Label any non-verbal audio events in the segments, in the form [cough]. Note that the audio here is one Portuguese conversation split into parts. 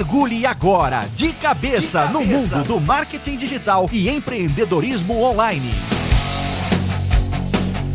Mergulhe agora de cabeça, de cabeça. no mundo do marketing digital e empreendedorismo online.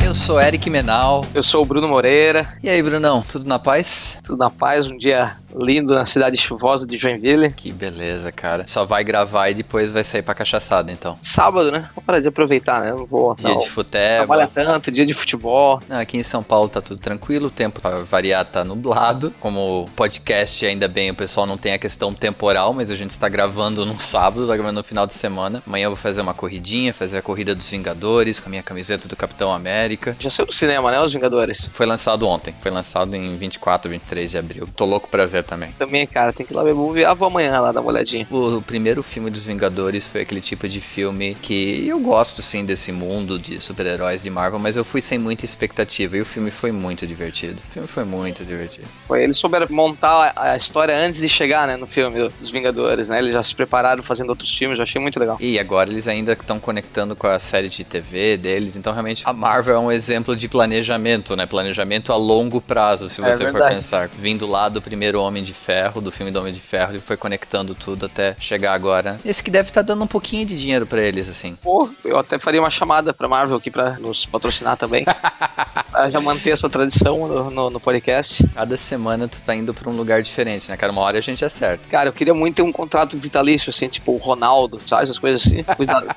Eu sou Eric Menal. Eu sou o Bruno Moreira. E aí, Brunão, tudo na paz? Tudo na paz, um dia lindo na cidade chuvosa de Joinville. Que beleza, cara. Só vai gravar e depois vai sair pra cachaçada, então. Sábado, né? Vou parar de aproveitar, né? não vou. Dia não, de futebol. Trabalha tanto, dia de futebol. Aqui em São Paulo tá tudo tranquilo, o tempo pra variar tá nublado. Como podcast, ainda bem, o pessoal não tem a questão temporal, mas a gente está gravando no sábado, tá gravando no final de semana. Amanhã eu vou fazer uma corridinha, fazer a corrida dos Vingadores com a minha camiseta do Capitão América. Já saiu do cinema, né, os Vingadores? Foi lançado ontem. Foi lançado em 24, 23 de abril. Tô louco pra ver também. Também, cara, tem que ir lá ver movie. Ah, vou amanhã lá dar uma olhadinha. O, o, primeiro filme dos Vingadores foi aquele tipo de filme que eu gosto, sim, desse mundo de super-heróis de Marvel, mas eu fui sem muita expectativa e o filme foi muito divertido. O filme foi muito divertido. Foi, eles souberam montar a história antes de chegar, né, no filme dos Vingadores, né? Eles já se prepararam fazendo outros filmes, eu achei muito legal. E agora eles ainda estão conectando com a série de TV deles, então realmente a Marvel é um exemplo de planejamento, né? Planejamento a longo prazo, se é você for pensar. Vindo lá do primeiro Homem de Ferro, do filme do Homem de Ferro, ele foi conectando tudo até chegar agora. Esse que deve estar tá dando um pouquinho de dinheiro para eles, assim. Pô, eu até faria uma chamada pra Marvel aqui pra nos patrocinar também. [laughs] já manter essa tradição no, no, no, podcast. Cada semana tu tá indo pra um lugar diferente, né, cara? Uma hora a gente acerta. Cara, eu queria muito ter um contrato vitalício, assim, tipo o Ronaldo, sabe? Essas coisas assim.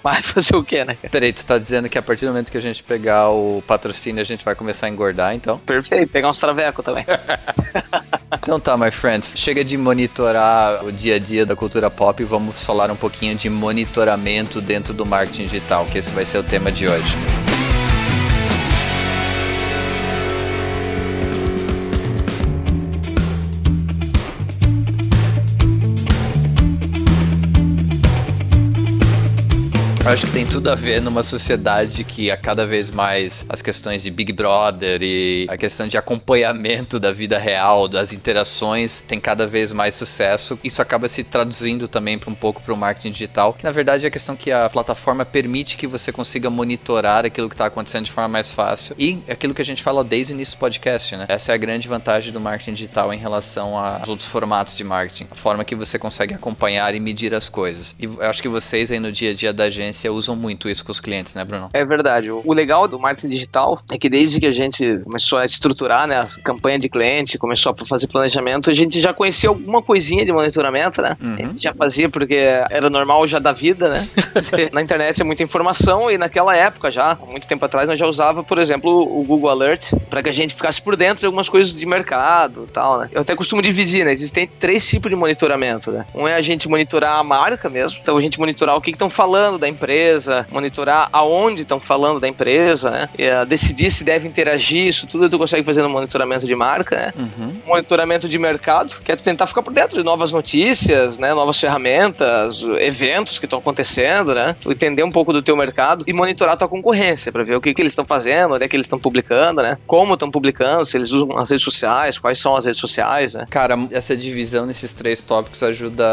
Vai [laughs] fazer o quê, né? Peraí, tu tá dizendo que a partir do momento que a gente pegar o patrocínio, a gente vai começar a engordar, então? Perfeito, pegar uns traveco também. [laughs] [laughs] então tá, my friend. Chega de monitorar o dia a dia da cultura pop e vamos falar um pouquinho de monitoramento dentro do marketing digital, que esse vai ser o tema de hoje. Eu acho que tem tudo a ver numa sociedade que a cada vez mais as questões de Big Brother e a questão de acompanhamento da vida real, das interações, tem cada vez mais sucesso. Isso acaba se traduzindo também para um pouco para o marketing digital, que na verdade é a questão que a plataforma permite que você consiga monitorar aquilo que está acontecendo de forma mais fácil e aquilo que a gente fala desde o início do podcast, né? Essa é a grande vantagem do marketing digital em relação aos outros formatos de marketing, a forma que você consegue acompanhar e medir as coisas. E eu acho que vocês aí no dia a dia da agência agência usam muito isso com os clientes, né, Bruno? É verdade. O legal do marketing digital é que desde que a gente começou a estruturar né, a campanha de cliente, começou a fazer planejamento, a gente já conhecia alguma coisinha de monitoramento, né? Uhum. A gente já fazia porque era normal já da vida, né? [laughs] Na internet é muita informação e naquela época já, muito tempo atrás, nós já usava, por exemplo, o Google Alert para que a gente ficasse por dentro de algumas coisas de mercado e tal, né? Eu até costumo dividir, né? Existem três tipos de monitoramento, né? Um é a gente monitorar a marca mesmo, então a gente monitorar o que estão falando da empresa empresa, monitorar aonde estão falando da empresa, né? Uh, decidir se deve interagir, isso tudo tu consegue fazer no monitoramento de marca, né? Uhum. Monitoramento de mercado, que é tu tentar ficar por dentro de novas notícias, né? Novas ferramentas, eventos que estão acontecendo, né? Tu entender um pouco do teu mercado e monitorar a tua concorrência para ver o que, que eles estão fazendo, onde é que eles estão publicando, né? Como estão publicando, se eles usam as redes sociais, quais são as redes sociais, né? Cara, essa divisão nesses três tópicos ajuda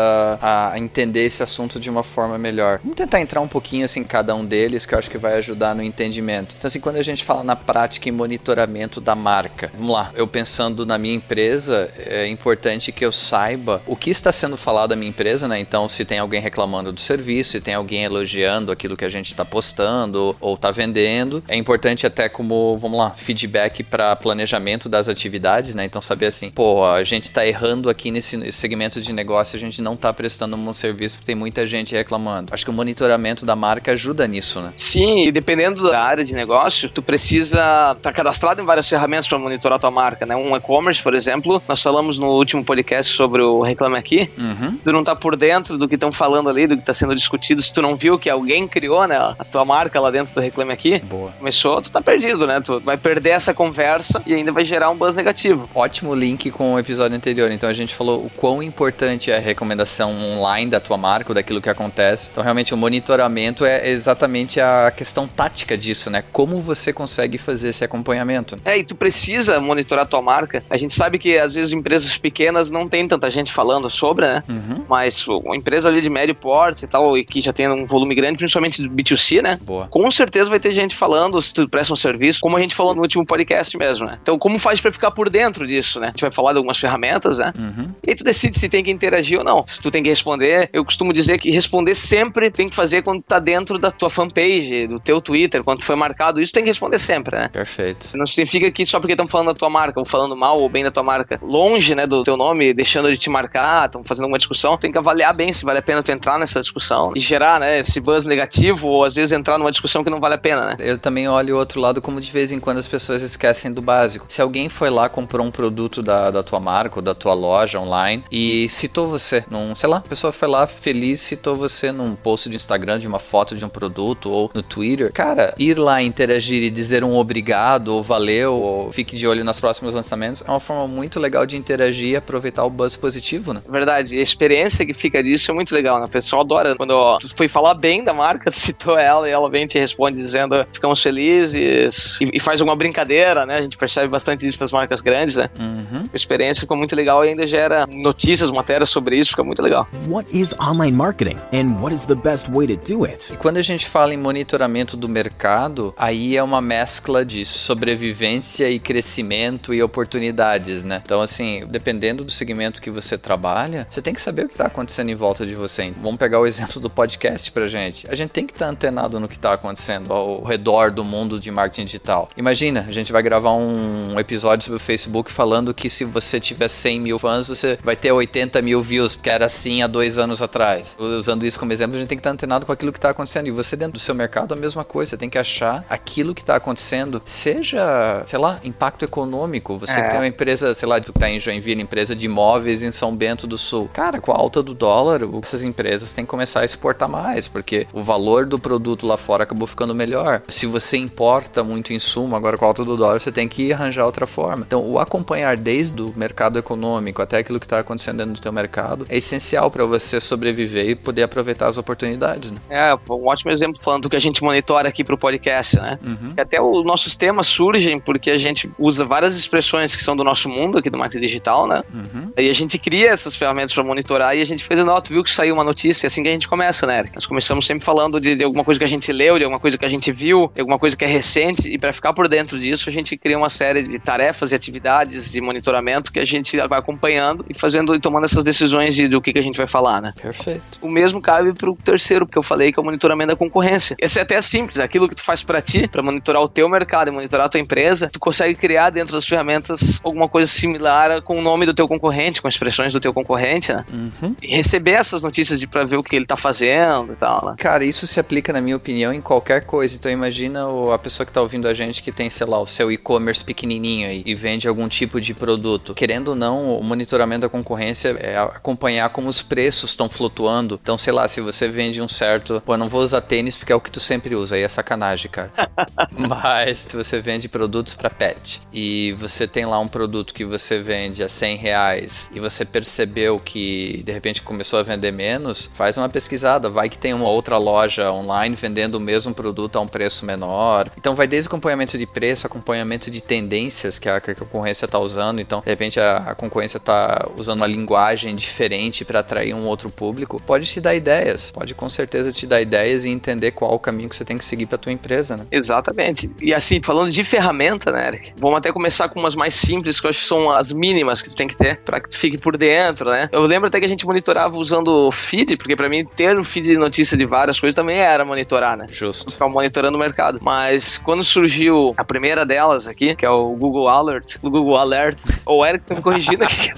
a entender esse assunto de uma forma melhor. Vamos tentar entrar um pouquinho assim cada um deles que eu acho que vai ajudar no entendimento. Então assim, quando a gente fala na prática e monitoramento da marca, vamos lá, eu pensando na minha empresa, é importante que eu saiba o que está sendo falado da minha empresa, né? Então se tem alguém reclamando do serviço, se tem alguém elogiando aquilo que a gente está postando ou está vendendo, é importante até como, vamos lá, feedback para planejamento das atividades, né? Então saber assim, pô, a gente está errando aqui nesse segmento de negócio, a gente não está prestando um serviço tem muita gente reclamando. Acho que o monitoramento da marca ajuda nisso, né? Sim, e dependendo da área de negócio, tu precisa estar tá cadastrado em várias ferramentas para monitorar tua marca, né? Um e-commerce, por exemplo, nós falamos no último podcast sobre o Reclame Aqui. Uhum. Tu não tá por dentro do que estão falando ali, do que está sendo discutido, se tu não viu que alguém criou, né, a tua marca lá dentro do Reclame Aqui, Boa. começou, tu tá perdido, né? Tu vai perder essa conversa e ainda vai gerar um buzz negativo. Ótimo link com o episódio anterior. Então a gente falou o quão importante é a recomendação online da tua marca, ou daquilo que acontece. Então realmente o monitoramento monitoramento é exatamente a questão tática disso, né? Como você consegue fazer esse acompanhamento. É, e tu precisa monitorar a tua marca. A gente sabe que às vezes empresas pequenas não tem tanta gente falando sobre, né? Uhum. Mas uma empresa ali de médio porte e tal, e que já tem um volume grande, principalmente do B2C, né? Boa. Com certeza vai ter gente falando se tu presta um serviço, como a gente falou no último podcast mesmo, né? Então, como faz para ficar por dentro disso, né? A gente vai falar de algumas ferramentas, né? Uhum. E aí tu decide se tem que interagir ou não. Se tu tem que responder, eu costumo dizer que responder sempre tem que fazer quando tá dentro da tua fanpage, do teu Twitter, quando foi marcado, isso tem que responder sempre, né? Perfeito. Não significa que só porque estão falando da tua marca, ou falando mal ou bem da tua marca, longe, né, do teu nome, deixando de te marcar, estão fazendo alguma discussão, tem que avaliar bem se vale a pena tu entrar nessa discussão e gerar, né, esse buzz negativo ou às vezes entrar numa discussão que não vale a pena, né? Eu também olho o outro lado como de vez em quando as pessoas esquecem do básico. Se alguém foi lá, comprou um produto da, da tua marca ou da tua loja online e citou você num, sei lá, a pessoa foi lá feliz, citou você num post de Instagram de uma foto de um produto ou no Twitter, cara, ir lá interagir e dizer um obrigado ou valeu ou fique de olho nos próximos lançamentos é uma forma muito legal de interagir e aproveitar o buzz positivo, né? Verdade, a experiência que fica disso é muito legal, né? O pessoal adora quando tu foi falar bem da marca, [laughs] tu citou ela e ela vem e te responde dizendo ficamos felizes e, e, faz alguma brincadeira, né? A gente percebe bastante isso nas marcas grandes, né? Uhum. A experiência ficou muito legal e ainda gera notícias, matérias sobre isso, fica muito legal. What is online marketing and what is the best way to do it? E quando a gente fala em monitoramento do mercado, aí é uma mescla de sobrevivência e crescimento e oportunidades, né? Então, assim, dependendo do segmento que você trabalha, você tem que saber o que está acontecendo em volta de você. Vamos pegar o [laughs] exemplo do podcast pra gente. A gente tem que estar tá antenado no que está acontecendo ao redor do mundo de marketing digital. Imagina, a gente vai gravar um episódio sobre o Facebook falando que se você tiver 100 mil fãs, você vai ter 80 mil views, porque era assim há dois anos atrás. Usando isso como exemplo, a gente tem que estar tá antenado com aquilo que está acontecendo. E você dentro do seu mercado, a mesma coisa. Você tem que achar aquilo que está acontecendo, seja, sei lá, impacto econômico. Você é. tem uma empresa, sei lá, que está em Joinville, empresa de imóveis em São Bento do Sul. Cara, com a alta do dólar, essas empresas têm que começar a exportar mais, porque o valor do produto lá fora acabou ficando melhor. Se você importa muito insumo, agora com a alta do dólar, você tem que arranjar outra forma. Então, o acompanhar desde o mercado econômico até aquilo que está acontecendo dentro do teu mercado é essencial para você sobreviver e poder aproveitar as oportunidades. Né? É, um ótimo exemplo falando do que a gente monitora aqui para o podcast, né? Uhum. Até os nossos temas surgem porque a gente usa várias expressões que são do nosso mundo aqui do marketing digital, né? Uhum. E a gente cria essas ferramentas para monitorar e a gente fez a nota, viu que saiu uma notícia, é assim que a gente começa, né? Nós começamos sempre falando de, de, alguma coisa que a gente leu, de alguma coisa que a gente viu, de alguma coisa que é recente e para ficar por dentro disso a gente cria uma série de tarefas e atividades de monitoramento que a gente vai acompanhando e fazendo e tomando essas decisões de, do que, que a gente vai falar, né? Perfeito. O mesmo cabe para o terceiro, porque eu falei que é o monitoramento da concorrência. Esse é até simples, aquilo que tu faz para ti, para monitorar o teu mercado e monitorar a tua empresa, tu consegue criar dentro das ferramentas alguma coisa similar com o nome do teu concorrente, com expressões do teu concorrente, né? Uhum. E receber essas notícias de para ver o que ele tá fazendo e tal, né? Cara, isso se aplica, na minha opinião, em qualquer coisa. Então imagina a pessoa que tá ouvindo a gente que tem, sei lá, o seu e-commerce pequenininho aí e vende algum tipo de produto. Querendo ou não, o monitoramento da concorrência é acompanhar como os preços estão flutuando. Então, sei lá, se você vende um certo, pô, não vou usar tênis porque é o que tu sempre usa, aí é sacanagem, cara. [laughs] Mas se você vende produtos para pet e você tem lá um produto que você vende a 100 reais e você percebeu que de repente começou a vender menos, faz uma pesquisada, vai que tem uma outra loja online vendendo o mesmo produto a um preço menor. Então vai desde acompanhamento de preço, acompanhamento de tendências que a, que a concorrência está usando. Então, de repente a, a concorrência está usando uma linguagem diferente para atrair um outro público. Pode te dar ideias, pode com certeza te dar ideias e entender qual o caminho que você tem que seguir para tua empresa, né? Exatamente. E assim, falando de ferramenta, né, Eric? Vamos até começar com umas mais simples, que eu acho que são as mínimas que tu tem que ter para que tu fique por dentro, né? Eu lembro até que a gente monitorava usando feed, porque para mim ter um feed de notícia de várias coisas também era monitorar, né? Justo. Ficar monitorando o mercado. Mas quando surgiu a primeira delas aqui, que é o Google Alert, o Google Alert, ou o Eric tá me corrigindo aqui.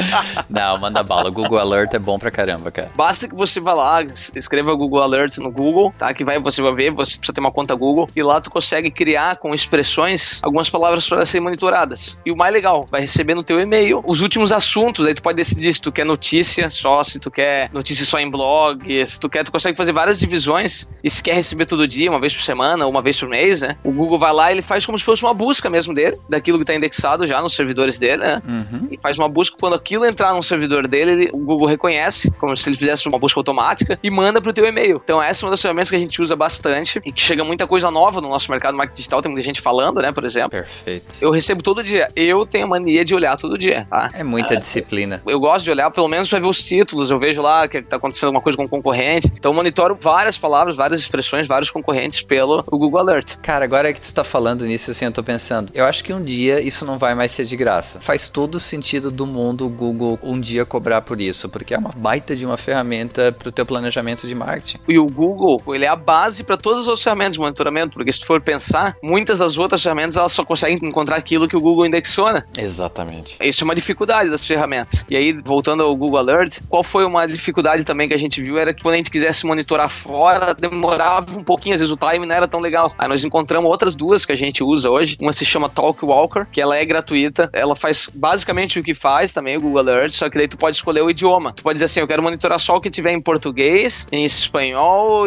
[laughs] Não, manda bala. O Google Alert é bom pra caramba, cara. Basta que você vá lá, escreva Google Alert no Google, tá? Que vai, você vai ver, você precisa ter uma conta Google, e lá tu consegue criar com expressões algumas palavras para serem monitoradas. E o mais legal, vai receber no teu e-mail os últimos assuntos, aí tu pode decidir se tu quer notícia só, se tu quer notícia só em blog, se tu quer, tu consegue fazer várias divisões, e se quer receber todo dia, uma vez por semana, uma vez por mês, né? O Google vai lá e ele faz como se fosse uma busca mesmo dele, daquilo que tá indexado já nos servidores dele, né? Uhum. E faz uma busca, quando aquilo entrar no servidor dele, ele, o Google reconhece, como se ele fizesse uma busca automática, e manda pro teu e-mail. E-mail. Então essa é uma das ferramentas que a gente usa bastante e que chega muita coisa nova no nosso mercado marketing digital, tem muita gente falando, né, por exemplo. Perfeito. Eu recebo todo dia. Eu tenho a mania de olhar todo dia, tá? É muita é, disciplina. Eu gosto de olhar pelo menos para ver os títulos, eu vejo lá que tá acontecendo alguma coisa com o concorrente. Então eu monitoro várias palavras, várias expressões, vários concorrentes pelo Google Alert. Cara, agora que tu tá falando nisso, assim, eu tô pensando, eu acho que um dia isso não vai mais ser de graça. Faz todo sentido do mundo o Google um dia cobrar por isso, porque é uma baita de uma ferramenta pro teu planejamento de marketing. E o Google, ele é a base para todas as outras ferramentas de monitoramento, porque se tu for pensar, muitas das outras ferramentas elas só conseguem encontrar aquilo que o Google indexou, né? Exatamente. Isso é uma dificuldade das ferramentas. E aí, voltando ao Google Alert, qual foi uma dificuldade também que a gente viu era que quando a gente quisesse monitorar fora, demorava um pouquinho, às vezes o time não era tão legal. Aí nós encontramos outras duas que a gente usa hoje. Uma se chama Talkwalker, que ela é gratuita. Ela faz basicamente o que faz também o Google Alert, só que daí tu pode escolher o idioma. Tu pode dizer assim, eu quero monitorar só o que tiver em português, em espanhol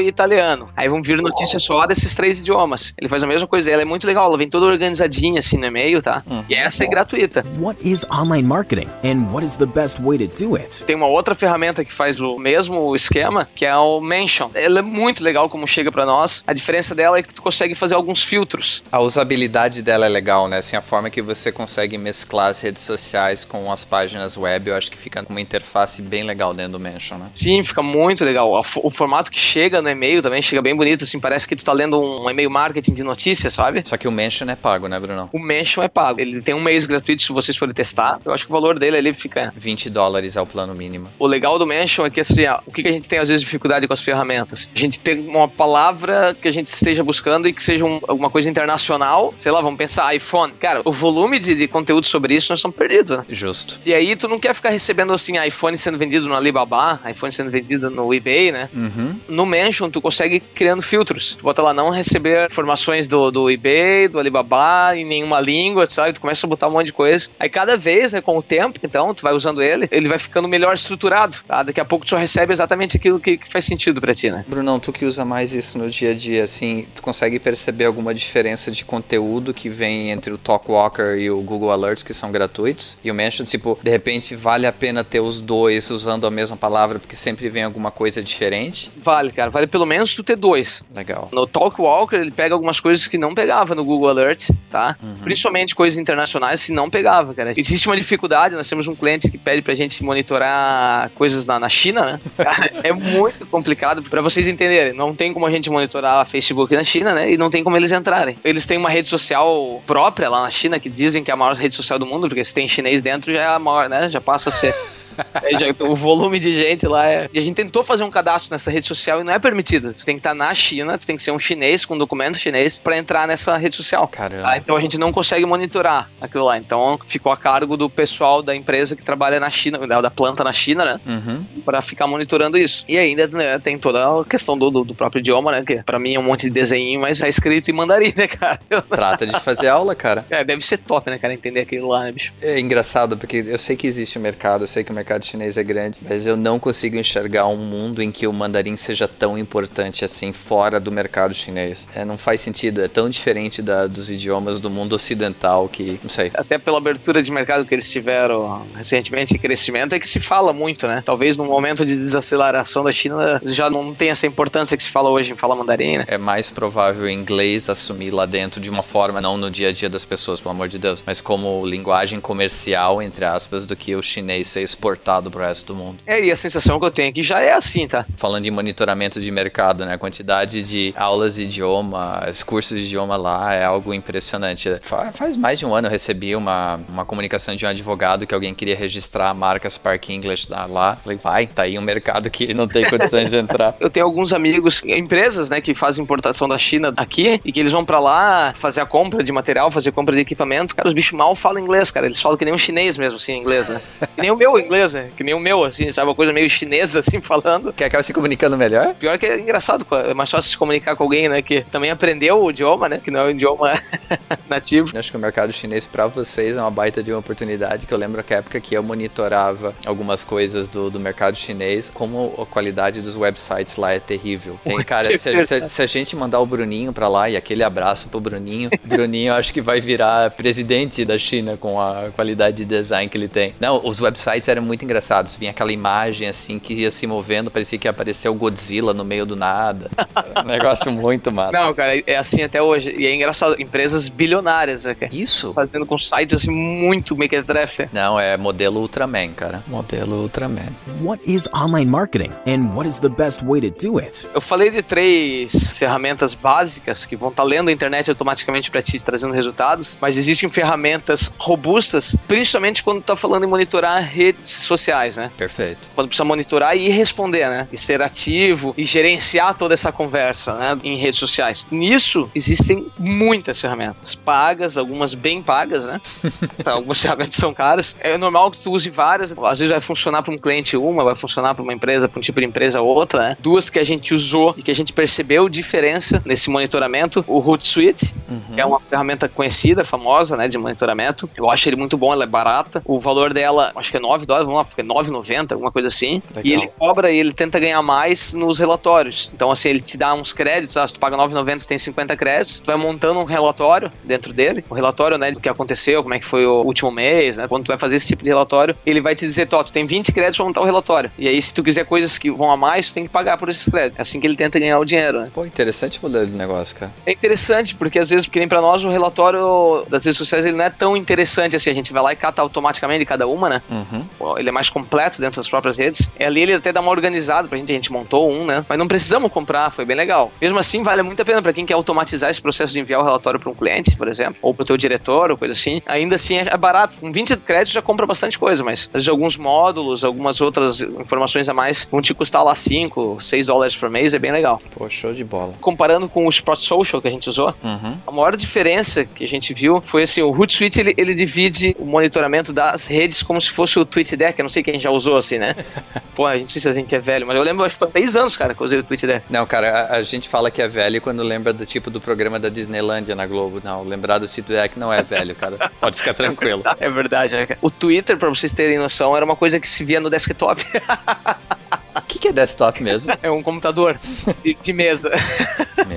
e italiano. Aí vão vir notícias só desses três idiomas. Ele faz a mesma coisa. Ela é muito legal, ela vem toda organizadinha assim no e-mail, tá? Hum. E essa é gratuita. What is online marketing and what is the best way to do it? Tem uma outra ferramenta que faz o mesmo esquema, que é o Mention. Ela é muito legal como chega para nós. A diferença dela é que tu consegue fazer alguns filtros. A usabilidade dela é legal, né? Assim, a forma que você consegue mesclar as redes sociais com as páginas web, eu acho que fica com uma interface bem legal dentro do Mention, né? Sim, fica muito legal. O formato que chega no e-mail também chega bem bonito, assim, parece que tu tá lendo um e-mail marketing de notícias, sabe? Só que o Mention é pago, né, Bruno? O Mention é pago. Ele tem um mês gratuito se vocês forem testar. Eu acho que o valor dele ali fica... 20 dólares é o plano mínimo. O legal do Mention é que, assim, o que a gente tem às vezes dificuldade com as ferramentas? A gente tem uma palavra que a gente esteja buscando e que seja um, alguma coisa internacional. Sei lá, vamos pensar iPhone. Cara, o volume de, de conteúdo sobre isso nós estamos perdidos, né? Justo. E aí tu não quer ficar recebendo, assim, iPhone sendo vendido no Alibaba, iPhone sendo vendido no eBay, né? Uhum. No Mention, tu consegue criando filtros. Tu bota lá, não receber informações do, do eBay, do Alibaba, em nenhuma língua, sabe? Tu começa a botar um monte de coisa. Aí cada vez, né, com o tempo, então, tu vai usando ele, ele vai ficando melhor estruturado, tá? Daqui a pouco tu só recebe exatamente aquilo que, que faz sentido pra ti, né? Brunão, tu que usa mais isso no dia a dia, assim, tu consegue perceber alguma diferença de conteúdo que vem entre o Talkwalker e o Google Alerts, que são gratuitos? E o Mention, tipo, de repente vale a pena ter os dois usando a mesma palavra, porque sempre vem alguma coisa diferente? Vale, cara. Vale pelo menos tu ter dois. Legal. No Talkwalker, ele pega algumas coisas que não pegava no Google Alert, tá? Uhum. Principalmente coisas internacionais que não pegava, cara. Existe uma dificuldade, nós temos um cliente que pede pra gente monitorar coisas na, na China, né? [laughs] Cara, é muito complicado para vocês entenderem. Não tem como a gente monitorar a Facebook na China, né? E não tem como eles entrarem. Eles têm uma rede social própria lá na China que dizem que é a maior rede social do mundo, porque se tem chinês dentro já é a maior, né? Já passa a ser. [laughs] É, o volume de gente lá é. E a gente tentou fazer um cadastro nessa rede social e não é permitido. Tu tem que estar na China, tu tem que ser um chinês com um documento chinês para entrar nessa rede social. Caramba. Ah, então a gente não consegue monitorar aquilo lá. Então ficou a cargo do pessoal da empresa que trabalha na China, da planta na China, né? Uhum. Para ficar monitorando isso. E ainda né, tem toda a questão do, do, do, próprio idioma, né? Que pra mim é um monte de desenho, mas é escrito em mandarim, né, cara? [laughs] Trata de fazer aula, cara. É, deve ser top, né, cara? Entender aquilo lá, né, bicho? É engraçado, porque eu sei que existe o mercado, eu sei que o mercado chinês é grande mas eu não consigo enxergar um mundo em que o mandarim seja tão importante assim fora do mercado chinês. É, não faz sentido, é tão diferente da, dos idiomas do mundo ocidental que, não sei. Até pela abertura de mercado que eles tiveram recentemente crescimento é que se fala muito, né? Talvez no momento de desaceleração da China já não tem essa importância que se fala hoje em falar mandarim, né? É mais provável o inglês assumir lá dentro de uma forma, não no dia a dia das pessoas, pelo amor de Deus, mas como linguagem comercial, entre aspas, do que o chinês ser exportado pro resto do mundo. É, e a sensação que eu tenho aqui já é assim, tá? Falando em monitoramento de mercado, né? A quantidade de aulas de idioma, cursos de idioma lá é algo impressionante. Faz mais de um ano eu recebi uma, uma comunicação de um advogado que alguém queria registrar a marca Spark English lá. Falei, vai, tá aí um mercado que não tem condições de entrar. [laughs] Eu tenho alguns amigos, empresas, né, que fazem importação da China aqui e que eles vão para lá fazer a compra de material, fazer compra de equipamento. Cara, os bichos mal falam inglês, cara. Eles falam que nem um chinês mesmo, assim, inglês, né? [laughs] Que nem o meu inglês, Que nem o meu, assim, sabe? Uma coisa meio chinesa, [laughs] assim, falando. Que acaba se comunicando melhor? Pior que é engraçado, é mais fácil se comunicar com alguém, né? Que também aprendeu o idioma, né? Que não é um idioma [laughs] nativo. Eu acho que o mercado chinês para vocês é uma baita de uma oportunidade, que eu lembro que a época que eu monitorava algumas coisas do, do mercado chinês, como a qualidade dos websites lá é terrível. Tem, cara, se, se, se a gente mandar o Bruninho pra lá, e aquele abraço pro Bruninho, [laughs] Bruninho acho que vai virar presidente da China com a qualidade de design que ele tem. Não, os websites eram muito engraçado. Vinha aquela imagem assim que ia se movendo, parecia que ia aparecer o Godzilla no meio do nada. um negócio muito massa. Não, cara, é assim até hoje. E é engraçado, empresas bilionárias, né, cara? Isso? Fazendo com sites assim muito mequetrefe. Não, é modelo Ultraman, cara. Modelo Ultraman. What is online marketing and what is the best way to do it? Eu falei de três ferramentas básicas que vão estar tá lendo a internet automaticamente para ti, trazendo resultados, mas existem ferramentas robustas, principalmente quando tá falando em monitorar redes sociais, né? Perfeito. Quando precisa monitorar e responder, né? E ser ativo e gerenciar toda essa conversa, né? Em redes sociais. Nisso existem muitas ferramentas pagas, algumas bem pagas, né? [laughs] então, algumas ferramentas são caras. É normal que tu use várias, às vezes vai funcionar para um cliente uma, vai funcionar para uma empresa, para um tipo de empresa outra, né? Duas que a gente usou e que a gente percebeu diferença nesse monitoramento, o Hootsuite, uhum. que é uma ferramenta conhecida, famosa, né, de monitoramento. Eu acho ele muito bom, ela é barata. O valor dela, acho que é 9 dólares, vamos lá, porque é 9,90, alguma coisa assim. Legal. E ele cobra e ele tenta ganhar mais nos relatórios. Então, assim, ele te dá uns créditos, ah, se tu paga 9,90, tu tem 50 créditos, tu vai montando um relatório dentro dele, o um relatório, né, do que aconteceu, como é que foi o último mês, né, quando tu vai fazer esse tipo de relatório, ele vai te dizer, Tó, tu tem 20 créditos pra montar o relatório. E aí, se tu quiser coisas que vão a mais, tu tem que pagar por esses créditos. É assim que ele tenta ganhar o dinheiro, né? Pô, interessante o modelo de negócio, cara. É interessante, porque às vezes, que nem pra nós, o relatório das redes sociais, ele não é tão interessante assim, a gente vai lá e cata automaticamente cada uma, né? Uhum. Ele é mais completo dentro das próprias redes. E ali ele até dá uma organizada pra gente, a gente montou um, né? Mas não precisamos comprar, foi bem legal. Mesmo assim, vale muito a pena para quem quer automatizar esse processo de enviar o relatório para um cliente, por exemplo, ou pro teu diretor, ou coisa assim. Ainda assim é barato. Com 20 créditos já compra bastante coisa, mas alguns módulos, algumas outras informações a mais vão te custar lá 5, 6 dólares por mês, é bem legal. Pô, show de bola. Comparando com o Spot Social que a gente usou, uhum. a maior diferença que a gente viu foi assim, o Hootsuite ele, ele divide o monitoramento das redes como se fosse o TweetDeck, eu não sei quem já usou assim, né? [laughs] Pô, a gente não sei se a gente é velho, mas eu lembro, acho que foi 10 anos, cara, que eu usei o TweetDeck. Não, cara, a, a, gente fala que é velho quando lembra do tipo do programa da Disneylândia na Globo. Não, lembrar do TweetDeck não é velho, cara. Pode ficar tranquilo. [laughs] É verdade, né? O Twitter, pra vocês terem noção, era uma coisa que se via no desktop. [laughs] O que, que, é desktop mesmo? É um computador de, de mesa.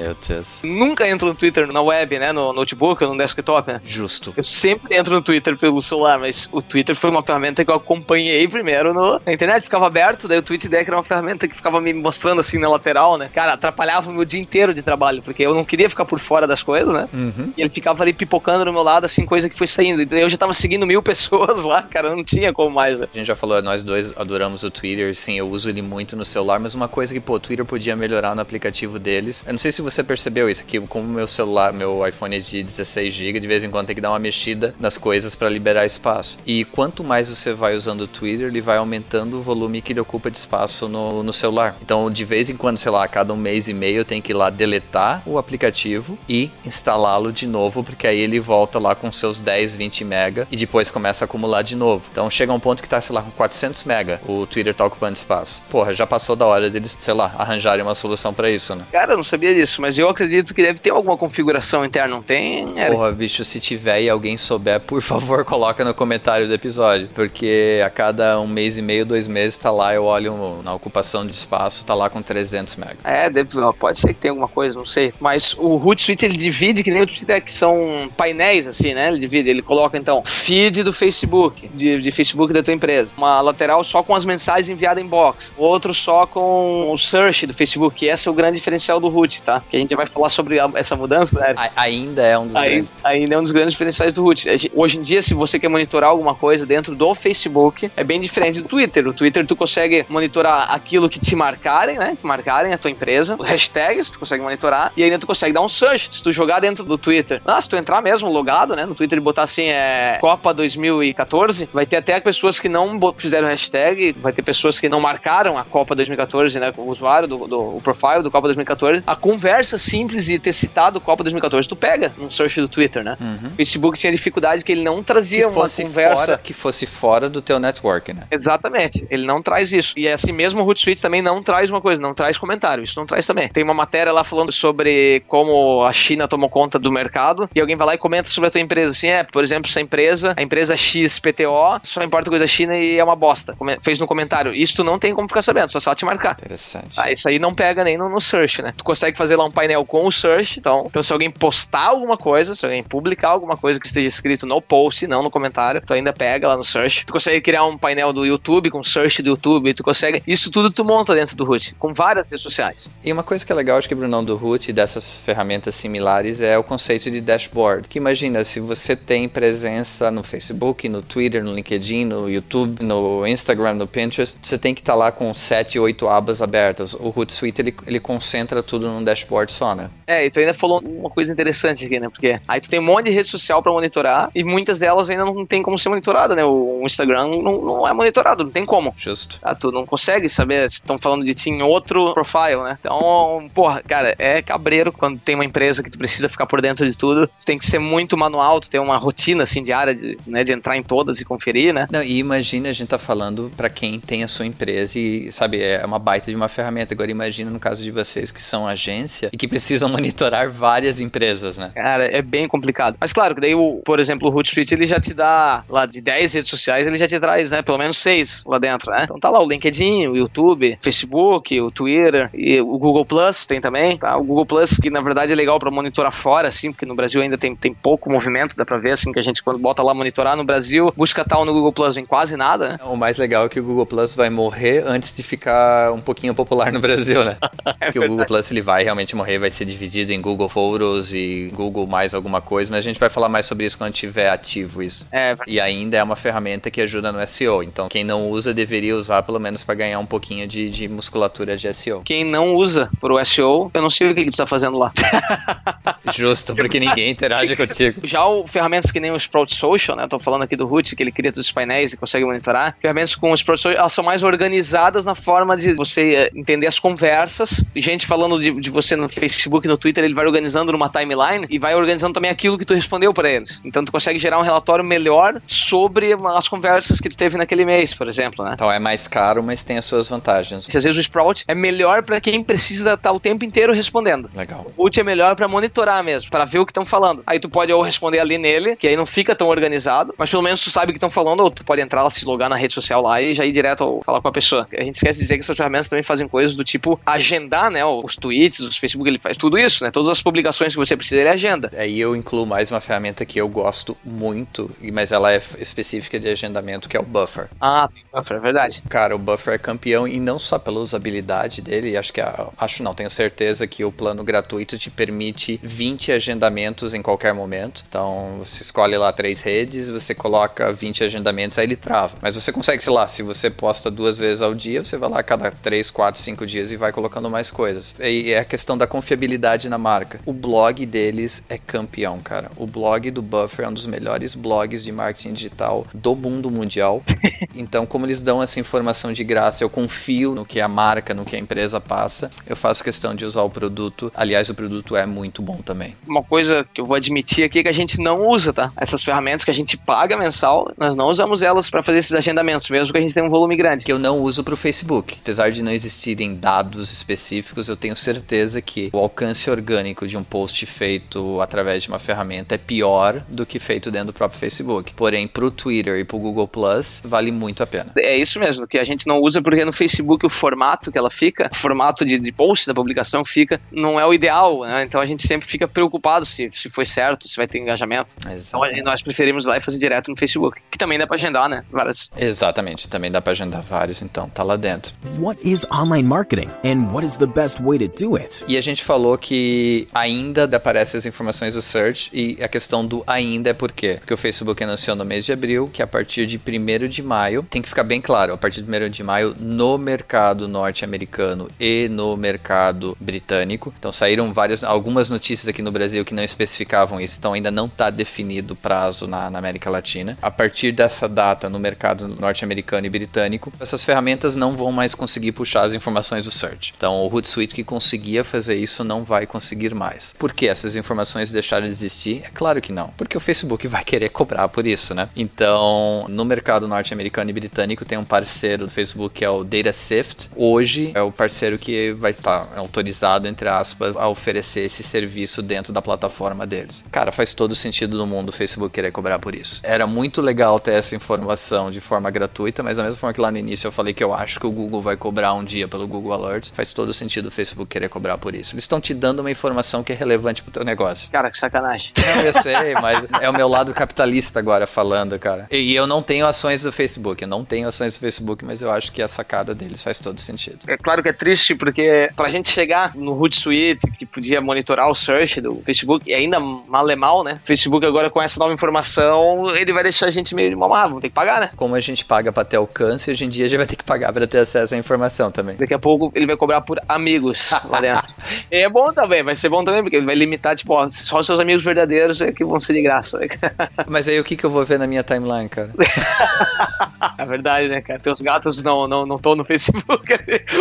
Meu Deus. Nunca entro no Twitter na web, né? No notebook ou no desktop, né? Justo. Eu sempre entro no Twitter pelo celular, mas o Twitter foi uma ferramenta que eu acompanhei primeiro no, na internet, ficava aberto, daí o TweetDeck era uma ferramenta que ficava me mostrando assim na lateral, né? Cara, atrapalhava o meu dia inteiro de trabalho, porque eu não queria ficar por fora das coisas, né? Uhum. E ele ficava ali pipocando no meu lado, assim, coisa que foi saindo. E daí eu já tava seguindo mil [laughs] pessoas lá, cara, não tinha como mais, né? A gente já falou, nós dois adoramos o Twitter, sim, eu uso ele muito no celular, mas uma coisa que, pô, o Twitter podia melhorar no aplicativo deles. Eu não sei se você percebeu isso aqui, como meu celular, meu iPhone é de 16 GB, de vez em quando tem que dar uma mexida nas coisas para liberar espaço. E quanto mais você vai usando o Twitter, ele vai aumentando o volume que ele ocupa de espaço no, no celular. Então, de vez em quando, sei lá, a cada um mês e meio eu tenho que ir lá deletar o aplicativo e instalá-lo de novo, porque aí ele volta lá com seus 10, 20 mega e depois começa a acumular de novo. Então chega um ponto que tá, sei lá, com 400 mega, o Twitter tá ocupando espaço. Porra, já passou da hora deles, sei lá, arranjarem uma solução para isso, né? Cara, eu não sabia disso, mas eu acredito que deve ter alguma configuração interna, não tem? É. Porra, bicho, se tiver e alguém souber, por favor, [laughs] coloca no comentário do episódio, porque a cada um mês e meio, dois meses, tá lá, eu olho na ocupação de espaço, tá lá com 300 mega. É, deve, pode ser que tenha alguma coisa, não sei. Mas o Hootsuite, ele divide, que nem o Twitter, que são painéis, assim, né? Ele divide, ele coloca, então, feed do Facebook, de, de Facebook da tua empresa. Uma lateral só com as mensagens enviadas em box. Outro só com o search do Facebook, que esse é o grande diferencial do Root, tá? Que a gente vai falar sobre a, essa mudança, né? ainda é um dos ainda, grandes. Ainda é um dos grandes diferenciais do Root. Hoje em dia, se você quer monitorar alguma coisa dentro do Facebook, é bem diferente do Twitter. O Twitter tu consegue monitorar aquilo que te marcarem, né? Que marcarem a tua empresa, hashtags tu consegue monitorar, e ainda tu consegue dar um search. Se tu jogar dentro do Twitter, ah, se tu entrar mesmo logado, né? No Twitter e botar assim, é Copa 2014, vai ter até pessoas que não fizeram hashtag, vai ter pessoas que não marcaram a Copa 2014, né? O usuário do, do o profile do Copa 2014. A conversa simples de ter citado o Copa 2014, tu pega no search do Twitter, né? Uhum. O Facebook tinha dificuldade que ele não trazia uma conversa. Fora, que fosse fora do teu network, né? Exatamente. Ele não traz isso. E assim mesmo o Hootsuite também não traz uma coisa, não traz comentário. Isso não traz também. Tem uma matéria lá falando sobre como a China tomou conta do mercado e alguém vai lá e comenta sobre a tua empresa. Assim, é, por exemplo, essa empresa, a empresa XPTO, só importa coisa China e é uma bosta. Fez no comentário. Isso tu não tem como ficar sabendo, só ela te marcar. Interessante. Ah, isso aí não pega nem no, no search, né? Tu consegue fazer lá um painel com o search, então, então se alguém postar alguma coisa, se alguém publicar alguma coisa que esteja escrito no post, não no comentário, tu ainda pega lá no search. Tu consegue criar um painel do YouTube com search do YouTube, tu consegue. Isso tudo tu monta dentro do Root, com várias redes sociais. E uma coisa que é legal, acho que, Brunão, do Root e dessas ferramentas similares é o conceito de dashboard. Que imagina, se você tem presença no Facebook, no Twitter, no LinkedIn, no YouTube, no Instagram, no Pinterest, você tem que estar tá lá com 7, 8 abas abertas. O Hootsuite ele, ele concentra tudo num dashboard só, né? É, e tu ainda falou uma coisa interessante aqui, né? Porque aí tu tem um monte de rede social para monitorar e muitas delas ainda não tem como ser monitorada, né? O Instagram não, não é monitorado, não tem como. Justo. Ah, tu não consegue saber se estão falando de ti em outro profile, né? Então, porra, cara, é cabreiro quando tem uma empresa que tu precisa ficar por dentro de tudo. Tu tem que ser muito manual, tu tem uma rotina assim diária de, né, de entrar em todas e conferir, né? Não, e imagina a gente tá falando para quem tem a sua empresa e, sabe, é uma baita de uma ferramenta. Agora imagina no caso de vocês que são agência e que precisam [laughs] monitorar várias empresas, né? Cara, é bem complicado. Mas claro que daí, o, por exemplo, o Hootsuite, ele já te dá lá de 10 redes sociais, ele já te traz, né, pelo menos 6 lá dentro, né? Então tá lá o LinkedIn, o YouTube, Facebook, o Twitter e o Google Plus tem também, tá? O Google Plus que na verdade é legal para monitorar fora, assim, porque no Brasil ainda tem, tem pouco movimento, dá pra ver, assim, que a gente quando bota lá monitorar no Brasil, busca tal no Google Plus em quase nada, né? O mais legal é que o Google Plus vai morrer antes de ficar um pouquinho popular no Brasil, né? [laughs] é porque o Google Plus ele vai realmente morrer, vai ser dividido em Google Photos e Google mais alguma coisa, mas a gente vai falar mais sobre isso quando tiver ativo isso. É. E ainda é uma ferramenta que ajuda no SEO, então quem não usa deveria usar pelo menos para ganhar um pouquinho de, de, musculatura de SEO. Quem não usa pro SEO, eu não sei o que ele está fazendo lá. [laughs] Justo, [laughs] porque ninguém interage contigo. Já o, ferramentas que nem o Sprout Social, né? Tô falando aqui do Root, que ele cria todos os painéis e consegue monitorar. Ferramentas com o Sprout Social, elas são mais organizadas na forma de você eh, entender as conversas. Gente falando de, de você no Facebook, no Twitter, ele vai organizando numa timeline e vai organizando também aquilo que tu respondeu para eles. Então tu consegue gerar um relatório melhor sobre as conversas que tu teve naquele mês, por exemplo, né? Então é mais caro, mas tem as suas vantagens. Às vezes o Sprout é melhor para quem precisa estar o tempo inteiro respondendo. Legal. O Root é melhor para monitorar mesmo, para ver o que estão falando. Aí tu pode ou responder ali nele, que aí não fica tão organizado, mas pelo menos tu sabe o que estão falando, ou tu pode entrar lá, se logar na rede social lá e já ir direto ou falar com a pessoa. A gente esquece de dizer que essas ferramentas também fazem coisas do tipo agendar, né? Os tweets, os Facebook, ele faz tudo isso, né? Todas as publicações que você precisa, ele agenda. Aí eu incluo mais uma ferramenta que eu gosto muito, mas ela é específica de agendamento, que é o Buffer. Ah, Buffer, é verdade. Cara, o Buffer é campeão e não só pela usabilidade dele, acho que a, acho não, tenho certeza que o plano gratuito te permite 20 agendamentos em qualquer momento. Então você escolhe lá três redes, você coloca 20 agendamentos, aí ele trava. Mas você consegue, sei lá, se você posta duas vezes ao dia, você vai lá a cada 3, 4, 5 dias e vai colocando mais coisas. E é a questão da confiabilidade na marca. O blog deles é campeão, cara. O blog do Buffer é um dos melhores blogs de marketing digital do mundo mundial. [laughs] Então, como eles dão essa informação de graça, eu confio no que a marca, no que a empresa passa, eu faço questão de usar o produto. Aliás, o produto é muito bom também. Uma coisa que eu vou admitir aqui é que a gente não usa, tá? Essas ferramentas que a gente paga mensal, nós não usamos elas para fazer esses agendamentos, mesmo que a gente tenha um volume grande. Que eu não uso para o Facebook. Apesar de não existirem dados específicos, eu tenho certeza que o alcance orgânico de um post feito através de uma ferramenta é pior do que feito dentro do próprio Facebook. Porém, para o Twitter e para o Google Plus, vale muito a pena. É isso mesmo, que a gente não usa porque no Facebook o formato que ela fica, o formato de, de post da publicação fica, não é o ideal, né? Então a gente sempre fica preocupado se, se foi certo, se vai ter engajamento. Exatamente. Então nós preferimos lá e fazer direto no Facebook, que também dá para agendar, né? Várias. Exatamente, também dá para agendar vários, então tá lá dentro. What is online marketing and what is the best way to do it? E a gente falou que ainda aparecem as informações do search e a questão do ainda é por quê? Porque o Facebook anunciou no mês de abril que a partir de 1 de maio, tem que ficar bem claro, a partir de 1 de maio no mercado norte-americano e no mercado britânico. Então saíram várias algumas notícias aqui no Brasil que não especificavam isso, então ainda não está definido o prazo na, na América Latina. A partir dessa data no mercado norte-americano e britânico, essas ferramentas não vão mais conseguir puxar as informações do search. Então o Hootsuite que conseguia fazer isso não vai conseguir mais. Por que essas informações deixaram de existir? É claro que não, porque o Facebook vai querer cobrar por isso, né? Então, no mercado norte-americano e britânico tem um parceiro do Facebook que é o DataSift. Hoje é o parceiro que vai estar autorizado, entre aspas, a oferecer esse serviço engajamento dentro da plataforma deles. Cara, faz todo sentido do mundo o Facebook querer cobrar por isso. Era muito legal ter essa informação de forma gratuita, mas da mesma forma que lá no início eu falei que eu acho que o Google vai cobrar um dia pelo Google Alerts, faz todo sentido o Facebook querer cobrar por isso. Eles estão te dando uma informação que é relevante pro teu negócio. Cara, que sacanagem. Não, [laughs] eu sei, mas é o meu lado capitalista agora falando, cara. E eu não tenho ações do Facebook, eu não tenho ações do Facebook, mas eu acho que a sacada deles faz todo sentido. É claro que é triste, porque pra gente chegar no Hootsuite, que podia monitorar o search do Facebook, e ainda mal é mal, né? Facebook agora com essa nova informação, ele vai deixar a gente meio de mal vamos ter que pagar, né? Como a gente paga pra ter alcance, hoje em dia a gente vai ter que pagar pra ter acesso à informação também. Daqui a pouco ele vai cobrar por amigos lá dentro. [laughs] é bom também, vai ser bom também, porque ele vai limitar, tipo, ó, só os seus amigos verdadeiros é que vão ser de graça. Né? [laughs] Mas aí o que, que eu vou ver na minha timeline, cara? [laughs] é verdade, né, cara? Teus gatos não estão não, não no Facebook.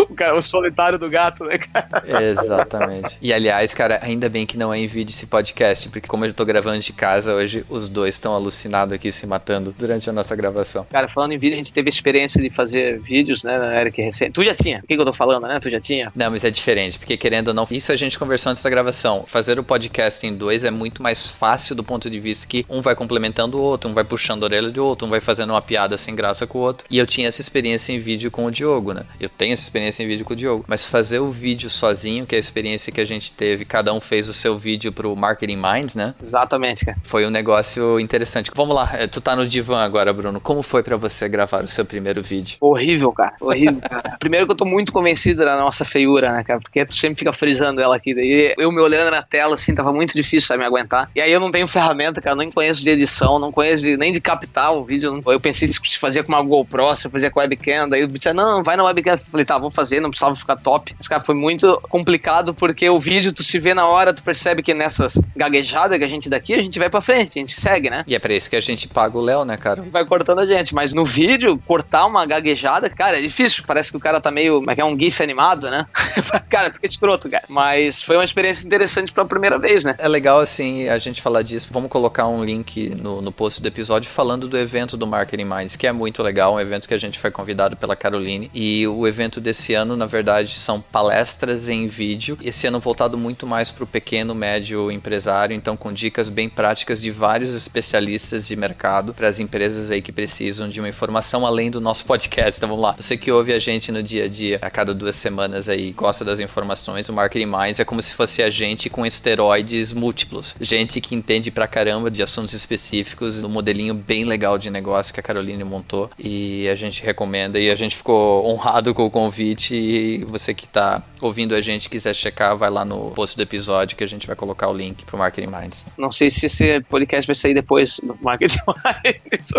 o, cara, o solitário do gato, né, cara? Exatamente. E aliás, cara, ainda bem que não é em vídeo esse podcast, porque como eu tô gravando de casa hoje, os dois estão alucinados aqui se matando durante a nossa gravação. Cara, falando em vídeo, a gente teve a experiência de fazer vídeos, né, Eric, recente. Tu já tinha. O que, que eu tô falando, né? Tu já tinha? Não, mas é diferente, porque querendo ou não, isso a gente conversou antes da gravação. Fazer o podcast em dois é muito mais fácil do ponto de vista que um vai complementando o outro, um vai puxando a orelha do outro, um vai fazendo uma piada sem graça com o outro. E eu tinha essa experiência em vídeo com o Diogo, né? Eu tenho essa experiência em vídeo com o Diogo. Mas fazer o vídeo sozinho, que é a experiência que a gente teve, cada um fez o seu vídeo pro Marketing Minds, né? Exatamente, cara. Foi um negócio interessante. Vamos lá, eh, tu tá no divã agora, Bruno. Como foi para você gravar o seu primeiro vídeo? Horrível, cara. Horrível, cara. [laughs] Primeiro que eu tô muito convencido da nossa feiura, né, cara? Porque tu sempre fica frisando ela aqui. Daí eu me olhando na tela, assim, tava muito difícil, sabe, me aguentar. E aí eu não tenho ferramenta, cara. Eu nem conheço de edição, não conheço de, nem de captar o vídeo. Eu pensei se fazia com uma GoPro, se eu fazia com webcam. Daí eu disse, não, vai na webcam. Eu falei, tá, vou fazer, não precisava ficar top. Mas, cara, foi muito complicado porque o vídeo, tu se vê na hora, tu percebe que nessas gaguejadas que a gente daqui, a gente vai pra frente, a gente segue, né? E é pra isso que a gente paga o Léo, né, cara? Vai cortando a gente. Mas no vídeo, cortar uma gaguejada, cara, é difícil. Parece que o cara tá meio. Como é que é? Um GIF animado, né? [laughs] cara, fica escroto, cara. Mas foi uma experiência interessante pela primeira vez, né? É legal, assim, a gente falar disso. Vamos colocar um link no, no post do episódio falando do evento do Marketing Minds, que é muito legal. Um evento que a gente foi convidado pela Caroline. E o evento desse ano, na verdade, são palestras em vídeo. Esse ano voltado muito mais para o pequeno, médio empresário. Então, com dicas bem práticas de vários especialistas de mercado para as empresas aí que precisam de uma informação além do nosso podcast. Então, vamos lá. Você que ouve a gente no dia a dia, a cada duas semanas aí, gosta das informações, o Marketing Minds é como se fosse a gente com esteroides múltiplos. Gente que entende pra caramba de assuntos específicos, um modelinho bem legal de negócio que a Caroline montou e a gente recomenda e a gente ficou honrado com o convite e você que tá ouvindo a gente quiser checar, vai lá no post do episódio que a gente vai colocar o link pro Marketing Minds. Não sei se esse podcast vai sair depois do Marketing [laughs] Minds.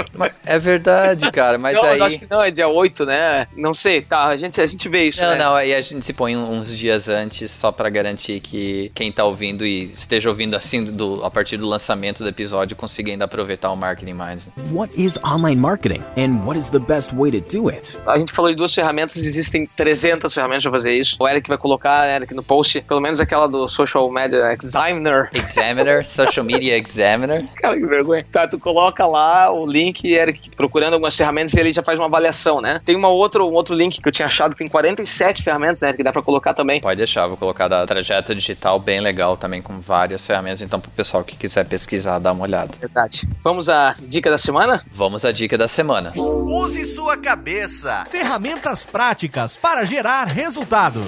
É verdade, cara, mas não, aí... Acho que não, é dia 8, né? Não sei, tá, a gente, a gente vê isso, Não, né? não, aí a gente se põe uns dias antes só para garantir que quem tá ouvindo e esteja ouvindo assim do, a partir do lançamento do episódio consiga ainda aproveitar o Marketing Minds. What is online marketing and what is the best way to do it? A gente falou de duas ferramentas, existem 300 ferramentas para fazer isso. O Eric vai colocar, Eric, no post, pelo menos aquela do Social Media Examiner. Examiner, Social Media Examiner. [laughs] Cara, que vergonha. Tá, tu coloca lá o link, Eric, procurando algumas ferramentas e ele já faz uma avaliação, né? Tem uma outra, um outro link que eu tinha achado que tem 47 ferramentas, né, que dá para colocar também. Pode deixar, vou colocar da Trajeto Digital, bem legal também, com várias ferramentas, então pro pessoal que quiser pesquisar, dá uma olhada. Verdade. Vamos à dica da semana? Vamos à dica da semana. Use sua cabeça. Ferramentas práticas para gerar resultados.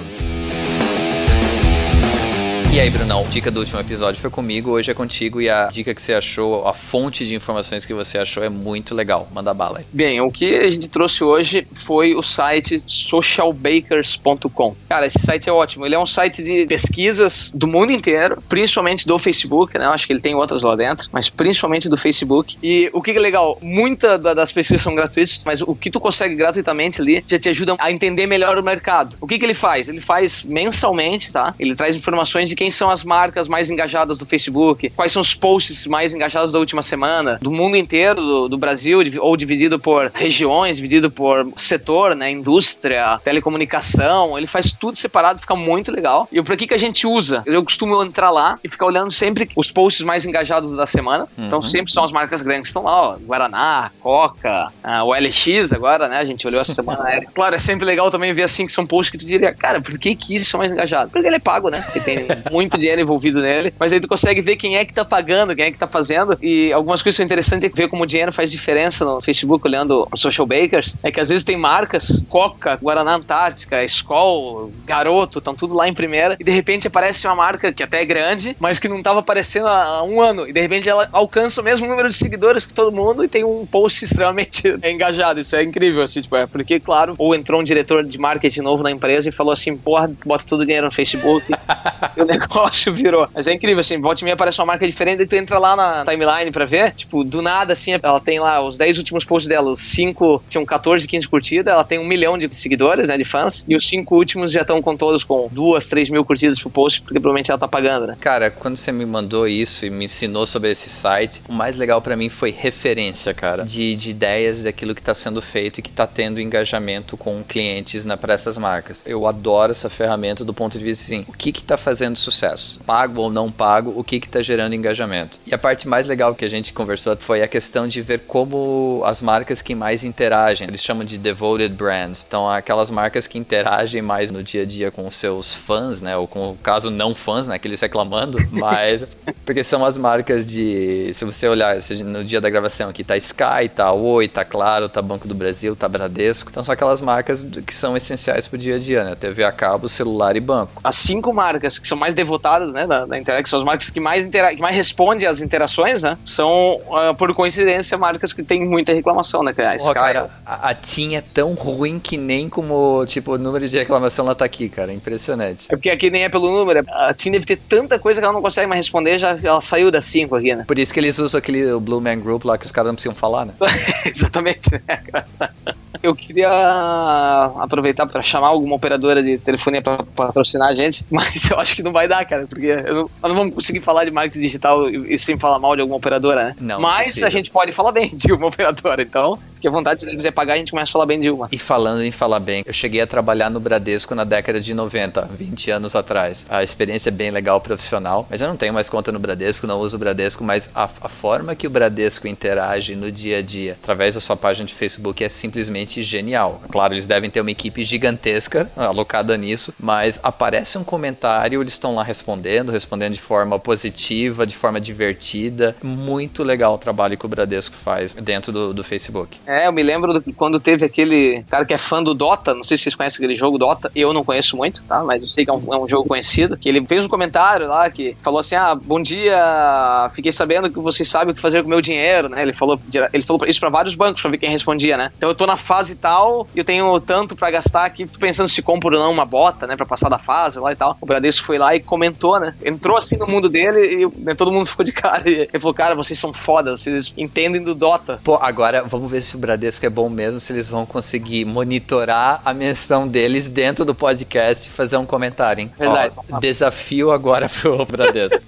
E aí, Brunão, dica do último episódio foi comigo, hoje é contigo e a dica que você achou, a fonte de informações que você achou é muito legal. Manda bala aí. Bem, o que a gente trouxe hoje foi o site socialbakers.com. Cara, esse site é ótimo. Ele é um site de pesquisas do mundo inteiro, principalmente do Facebook, né? Eu acho que ele tem outras lá dentro, mas principalmente do Facebook. E o que é legal, muitas das pesquisas são gratuitas, mas o que tu consegue gratuitamente ali já te ajuda a entender melhor o mercado. O que, que ele faz? Ele faz mensalmente, tá? Ele traz informações de quem são as marcas mais engajadas do Facebook, quais são os posts mais engajados da última semana, do mundo inteiro, do, do Brasil, ou dividido por regiões, dividido por setor, né? Indústria, telecomunicação. Ele faz tudo separado, fica muito legal. E para que, que a gente usa? Eu costumo entrar lá e ficar olhando sempre os posts mais engajados da semana. Então, uhum. Então sempre são as marcas grandes que estão lá, ó, Guaraná, Coca, o LX agora, né? A gente olhou essa semana. é, claro, é sempre legal também ver assim que são posts que tu diria, cara, por que que isso é mais engajado? Porque ele é pago, né? Porque tem [laughs] muito dinheiro envolvido nele, mas aí tu consegue ver quem é que tá pagando, quem é que tá fazendo, e algumas coisas são interessantes é ver como o dinheiro faz diferença no Facebook, olhando os social bakers, é que às vezes tem marcas, Coca, Guaraná Antártica, Skol, Garoto, estão tudo lá em primeira, e de repente aparece uma marca que até é grande, mas que não tava aparecendo há um ano, e de repente ela alcança o mesmo número de seguidores que todo mundo e tem um post [laughs] extremamente engajado, isso é incrível, assim, tipo, é porque, claro, ou entrou um diretor de marketing novo na empresa e falou assim, porra, bota todo o dinheiro no Facebook, e o negócio virou. Mas é incrível, assim, volta e meia aparece uma marca diferente, e tu entra lá na timeline pra ver, tipo, do nada, assim, ela tem lá os 10 últimos posts dela, os 5 tinham 14, 15 curtidas, ela tem um milhão de seguidores, né, de fãs, e os 5 últimos já estão com todos com 2, 3 mil curtidas pro post, porque provavelmente ela tá pagando, né? Cara, quando você me mandou isso e me ensinou sobre esse site, o mais legal para mim foi referência, cara, de, de ideias daquilo que tá sendo feito e que tá tendo engajamento com clientes na, pra essas marcas. Eu adoro essa ferramenta do ponto de vista assim, o que que tá fazendo sucesso? Pago ou não pago, o que que tá gerando engajamento? E a parte mais legal que a gente conversou foi a questão de ver como as marcas que mais interagem, eles chamam de devoted brands. Então, aquelas marcas que interagem mais no dia a dia com os seus fãs, né, ou com o caso não fãs, né, que eles reclamando, [laughs] mas porque são as marcas de, se você olhar no dia da gravação aqui tá Sky, tá Oi, tá Claro, tá Banco do Brasil, tá Bradesco. Então são aquelas marcas que são essenciais pro dia a dia, né? TV a cabo, celular e banco. As cinco marcas que são mais devotadas, né, da, da internet, que são as marcas que mais, intera que mais respondem às interações, né? São, uh, por coincidência, marcas que têm muita reclamação, né? A Sky, cara, a, a TIM é tão ruim que nem como, tipo, o número de reclamação ela tá aqui, cara. Impressionante. É porque aqui nem é pelo número. A TIM deve ter tanta coisa que ela não consegue mais responder, já ela saiu das cinco aqui, né? Por isso que eles usam aquele Blue Man Group lá que os caras não precisam falar, né? [laughs] Exatamente, né? Eu queria aproveitar para chamar alguma operadora de telefonia para patrocinar a gente, mas eu acho que não vai dar, cara, porque não, nós não vamos conseguir falar de marketing digital e, e sem falar mal de alguma operadora, né? Não. Mas a gente pode falar bem de uma operadora, então, fique à vontade, se quiser pagar, a gente começa a falar bem de uma. E falando em falar bem, eu cheguei a trabalhar no Bradesco na década de 90, 20 anos atrás. A experiência é bem legal, profissional, mas eu não tenho mais conta no Bradesco, não uso o Bradesco, mas a, a forma que o Bradesco interage no dia a dia, através da sua página de Facebook, é simplesmente genial. Claro, eles devem ter uma equipe gigantesca alocada nisso, mas aparece um comentário, eles estão lá respondendo, respondendo de forma positiva, de forma divertida. Muito legal o trabalho que o Bradesco faz dentro do, do Facebook. É, eu me lembro do, quando teve aquele cara que é fã do Dota, não sei se vocês conhecem aquele jogo Dota, eu não conheço muito, tá? Mas eu sei que é um, é um jogo conhecido, que ele fez um comentário lá que falou assim: ah, bom dia, fiquei sabendo que vocês sabem o que fazer com o meu dinheiro, né? Ele falou, ele falou isso para vários bancos pra ver quem respondia, né? Então eu tô na fase tal eu tenho tanto para gastar aqui, tô pensando se compro ou não uma bota, né, para passar da fase lá e tal. O Bradesco foi lá e comentou, né? Entrou assim no mundo dele e né, todo mundo ficou de cara. [laughs] E ele falou, cara, vocês são foda, vocês entendem do Dota. Pô, agora vamos ver se o Bradesco é bom mesmo, se eles vão conseguir monitorar a menção deles dentro do podcast e fazer um comentário, hein? Verdade. Ó, desafio agora [laughs] pro Bradesco.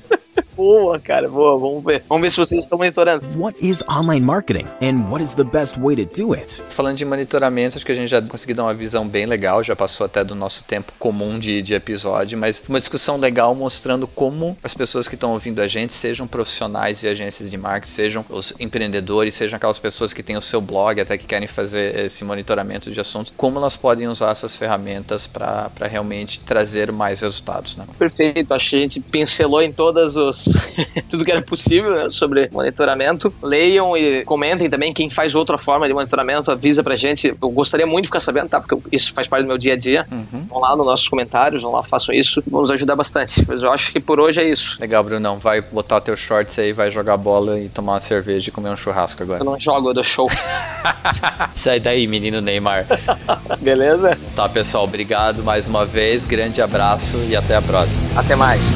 Boa, cara, boa. Vamos ver. Vamos ver se vocês estão monitorando. What is online marketing and what is the best way to do it? Falando de monitoramento, acho que a gente já conseguiu dar uma visão bem legal, já passou até do nosso tempo comum de, de episódio, mas uma discussão legal mostrando como as pessoas que estão ouvindo a gente, sejam profissionais de agências de marketing, sejam os empreendedores, sejam aquelas pessoas que têm o seu blog, até que querem fazer esse monitoramento de assuntos, como elas podem usar essas ferramentas para realmente trazer mais resultados. Né? Perfeito, acho que a gente pincelou em todas os [laughs] tudo que era possível né, sobre monitoramento. Leiam e comentem também quem faz outra forma de monitoramento, avisa pra gente. Eu gostaria muito de ficar sabendo, tá? Porque isso faz parte do meu dia a dia. Uhum. Vão lá nos nossos comentários, vão lá, façam isso. Vamos ajudar bastante. Mas eu acho que por hoje é isso. Legal, Brunão. Vai botar teu shorts aí, vai jogar bola e tomar uma cerveja e comer um churrasco agora. Eu não jogo, eu dou show. [laughs] Sai daí, menino Neymar. [laughs] Beleza? Tá, pessoal. Obrigado mais uma vez. Grande abraço e até a próxima. Até mais.